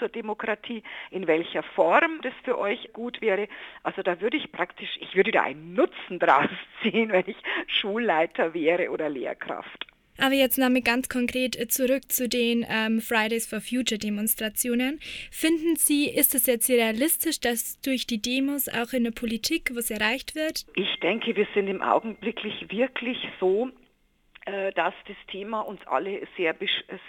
zur Demokratie, in welcher Form das für euch gut wäre. Also da würde ich praktisch, ich würde da einen Nutzen draus ziehen, wenn ich Schulleiter wäre oder Lehrkraft. Aber jetzt nochmal ganz konkret zurück zu den ähm, Fridays for Future Demonstrationen. Finden Sie, ist es jetzt realistisch, dass durch die Demos auch in der Politik was erreicht wird? Ich denke, wir sind im Augenblick wirklich so dass das Thema uns alle sehr,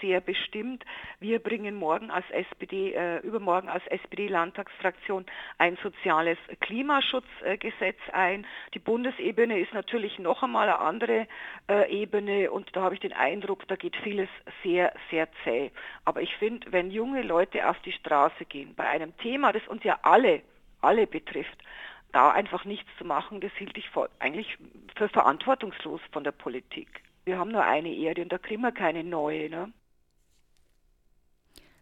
sehr bestimmt. Wir bringen morgen als SPD, äh, übermorgen als SPD-Landtagsfraktion ein soziales Klimaschutzgesetz ein. Die Bundesebene ist natürlich noch einmal eine andere äh, Ebene und da habe ich den Eindruck, da geht vieles sehr, sehr zäh. Aber ich finde, wenn junge Leute auf die Straße gehen, bei einem Thema, das uns ja alle, alle betrifft, da einfach nichts zu machen, das hielt ich eigentlich für verantwortungslos von der Politik wir haben nur eine Erde und da kriegen wir keine neue. Ne?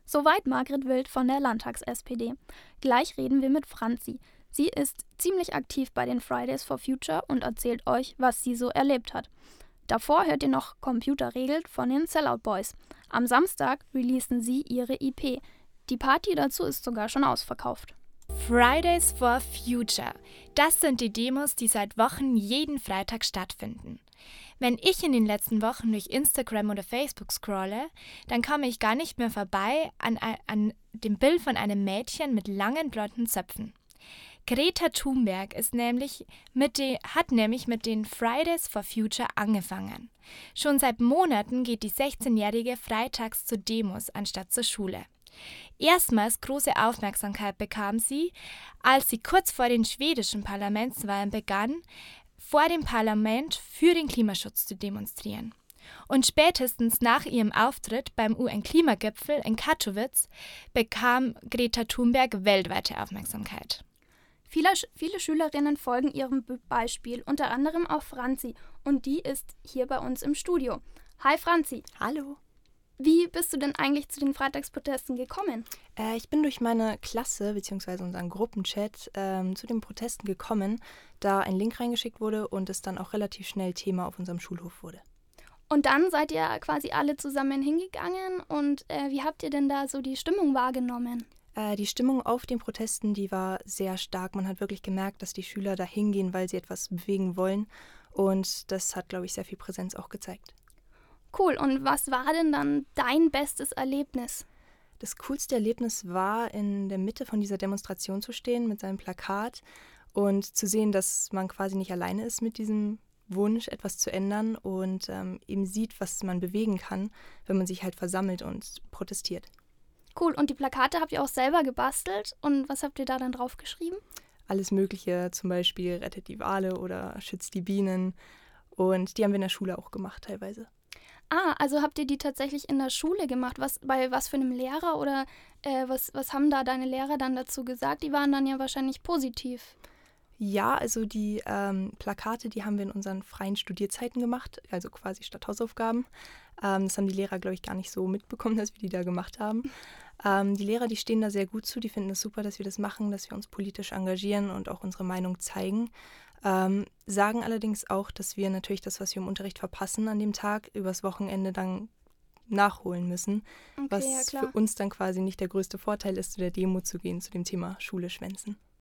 Soweit Margret Wild von der Landtags-SPD. Gleich reden wir mit Franzi. Sie ist ziemlich aktiv bei den Fridays for Future und erzählt euch, was sie so erlebt hat. Davor hört ihr noch Computer regelt von den Sellout Boys. Am Samstag releasen sie ihre EP. Die Party dazu ist sogar schon ausverkauft. Fridays for Future. Das sind die Demos, die seit Wochen jeden Freitag stattfinden. Wenn ich in den letzten Wochen durch Instagram oder Facebook scrolle, dann komme ich gar nicht mehr vorbei an, an dem Bild von einem Mädchen mit langen blonden Zöpfen. Greta Thunberg ist nämlich mit den, hat nämlich mit den Fridays for Future angefangen. Schon seit Monaten geht die 16-Jährige freitags zu Demos anstatt zur Schule. Erstmals große Aufmerksamkeit bekam sie, als sie kurz vor den schwedischen Parlamentswahlen begann, vor dem Parlament für den Klimaschutz zu demonstrieren. Und spätestens nach ihrem Auftritt beim UN-Klimagipfel in Katowice bekam Greta Thunberg weltweite Aufmerksamkeit. Viele, viele Schülerinnen folgen ihrem Beispiel, unter anderem auch Franzi, und die ist hier bei uns im Studio. Hi Franzi. Hallo. Wie bist du denn eigentlich zu den Freitagsprotesten gekommen? Äh, ich bin durch meine Klasse bzw. unseren Gruppenchat ähm, zu den Protesten gekommen, da ein Link reingeschickt wurde und es dann auch relativ schnell Thema auf unserem Schulhof wurde. Und dann seid ihr quasi alle zusammen hingegangen und äh, wie habt ihr denn da so die Stimmung wahrgenommen? Äh, die Stimmung auf den Protesten, die war sehr stark. Man hat wirklich gemerkt, dass die Schüler da hingehen, weil sie etwas bewegen wollen. Und das hat, glaube ich, sehr viel Präsenz auch gezeigt. Cool. Und was war denn dann dein bestes Erlebnis? Das coolste Erlebnis war, in der Mitte von dieser Demonstration zu stehen mit seinem Plakat und zu sehen, dass man quasi nicht alleine ist mit diesem Wunsch, etwas zu ändern und ähm, eben sieht, was man bewegen kann, wenn man sich halt versammelt und protestiert. Cool. Und die Plakate habt ihr auch selber gebastelt. Und was habt ihr da dann drauf geschrieben? Alles Mögliche, zum Beispiel rettet die Wale oder schützt die Bienen. Und die haben wir in der Schule auch gemacht teilweise. Ah, also habt ihr die tatsächlich in der Schule gemacht? Was, bei was für einem Lehrer oder äh, was, was haben da deine Lehrer dann dazu gesagt? Die waren dann ja wahrscheinlich positiv. Ja, also die ähm, Plakate, die haben wir in unseren freien Studierzeiten gemacht, also quasi statt Hausaufgaben. Ähm, das haben die Lehrer, glaube ich, gar nicht so mitbekommen, dass wir die da gemacht haben. Ähm, die Lehrer, die stehen da sehr gut zu, die finden es das super, dass wir das machen, dass wir uns politisch engagieren und auch unsere Meinung zeigen. Ähm, sagen allerdings auch, dass wir natürlich das, was wir im Unterricht verpassen an dem Tag, übers Wochenende dann nachholen müssen, okay, was ja, für uns dann quasi nicht der größte Vorteil ist, zu der Demo zu gehen, zu dem Thema Schule schwänzen.